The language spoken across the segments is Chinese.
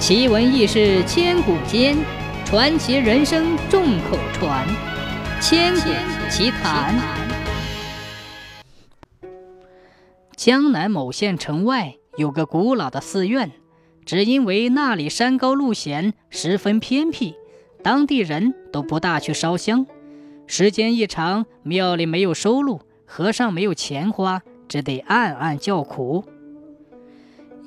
奇闻异事千古间，传奇人生众口传。千古奇谈。江南某县城外有个古老的寺院，只因为那里山高路险，十分偏僻，当地人都不大去烧香。时间一长，庙里没有收入，和尚没有钱花，只得暗暗叫苦。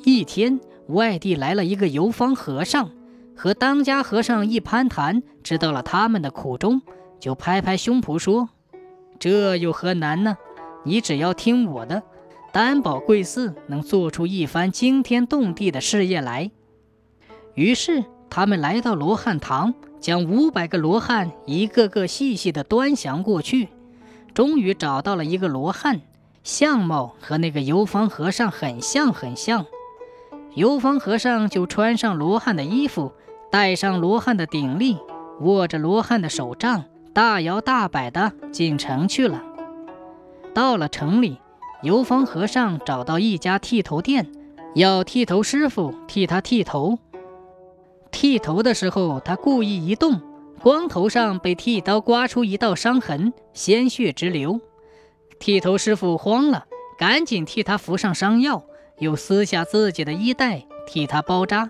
一天。外地来了一个游方和尚，和当家和尚一攀谈，知道了他们的苦衷，就拍拍胸脯说：“这有何难呢？你只要听我的，担保贵寺能做出一番惊天动地的事业来。”于是他们来到罗汉堂，将五百个罗汉一个个细细的端详过去，终于找到了一个罗汉，相貌和那个游方和尚很像，很像。游方和尚就穿上罗汉的衣服，戴上罗汉的顶笠，握着罗汉的手杖，大摇大摆地进城去了。到了城里，游方和尚找到一家剃头店，要剃头师傅替他剃头。剃头的时候，他故意一动，光头上被剃刀刮出一道伤痕，鲜血直流。剃头师傅慌了，赶紧替他敷上伤药。又撕下自己的衣带替他包扎，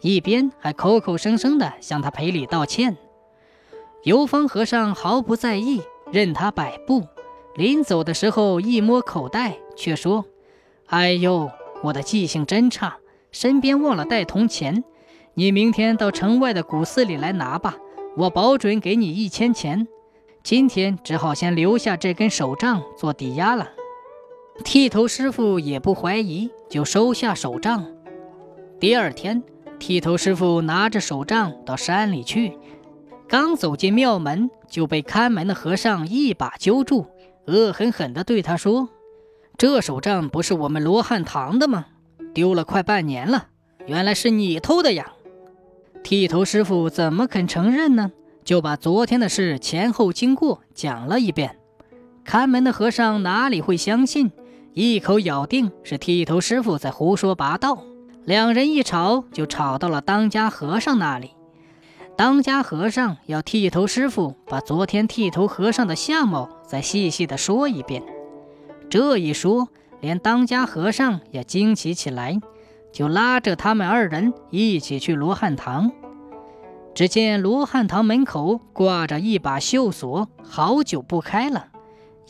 一边还口口声声地向他赔礼道歉。游方和尚毫不在意，任他摆布。临走的时候一摸口袋，却说：“哎呦，我的记性真差，身边忘了带铜钱。你明天到城外的古寺里来拿吧，我保准给你一千钱。今天只好先留下这根手杖做抵押了。”剃头师傅也不怀疑，就收下手杖。第二天，剃头师傅拿着手杖到山里去，刚走进庙门，就被看门的和尚一把揪住，恶狠狠地对他说：“这手杖不是我们罗汉堂的吗？丢了快半年了，原来是你偷的呀！”剃头师傅怎么肯承认呢？就把昨天的事前后经过讲了一遍。看门的和尚哪里会相信？一口咬定是剃头师傅在胡说八道，两人一吵就吵到了当家和尚那里。当家和尚要剃头师傅把昨天剃头和尚的相貌再细细的说一遍。这一说，连当家和尚也惊奇起来，就拉着他们二人一起去罗汉堂。只见罗汉堂门口挂着一把锈锁，好久不开了，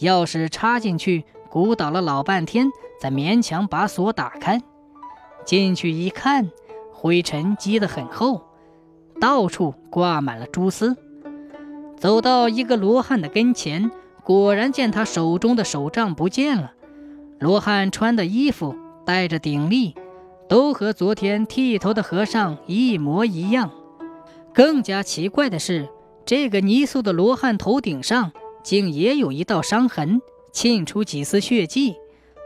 钥匙插进去。鼓捣了老半天，才勉强把锁打开。进去一看，灰尘积得很厚，到处挂满了蛛丝。走到一个罗汉的跟前，果然见他手中的手杖不见了。罗汉穿的衣服、戴着顶笠，都和昨天剃头的和尚一模一样。更加奇怪的是，这个泥塑的罗汉头顶上竟也有一道伤痕。沁出几丝血迹，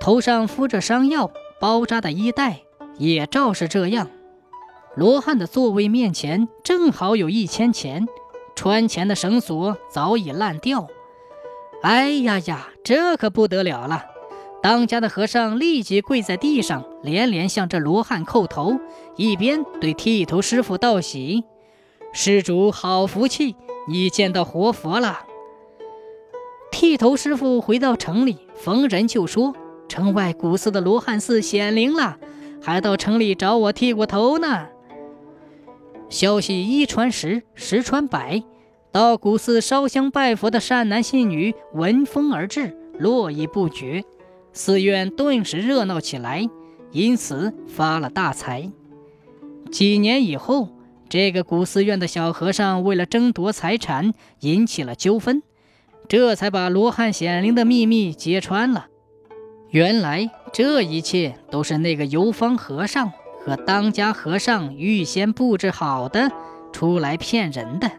头上敷着伤药，包扎的衣带也照是这样。罗汉的座位面前正好有一千钱，穿钱的绳索早已烂掉。哎呀呀，这可不得了了！当家的和尚立即跪在地上，连连向这罗汉叩头，一边对剃头师傅道喜：“施主好福气，你见到活佛了。”剃头师傅回到城里，逢人就说：“城外古寺的罗汉寺显灵了，还到城里找我剃过头呢。”消息一传十，十传百，到古寺烧香拜佛的善男信女闻风而至，络绎不绝，寺院顿时热闹起来，因此发了大财。几年以后，这个古寺院的小和尚为了争夺财产，引起了纠纷。这才把罗汉显灵的秘密揭穿了。原来这一切都是那个游方和尚和当家和尚预先布置好的，出来骗人的。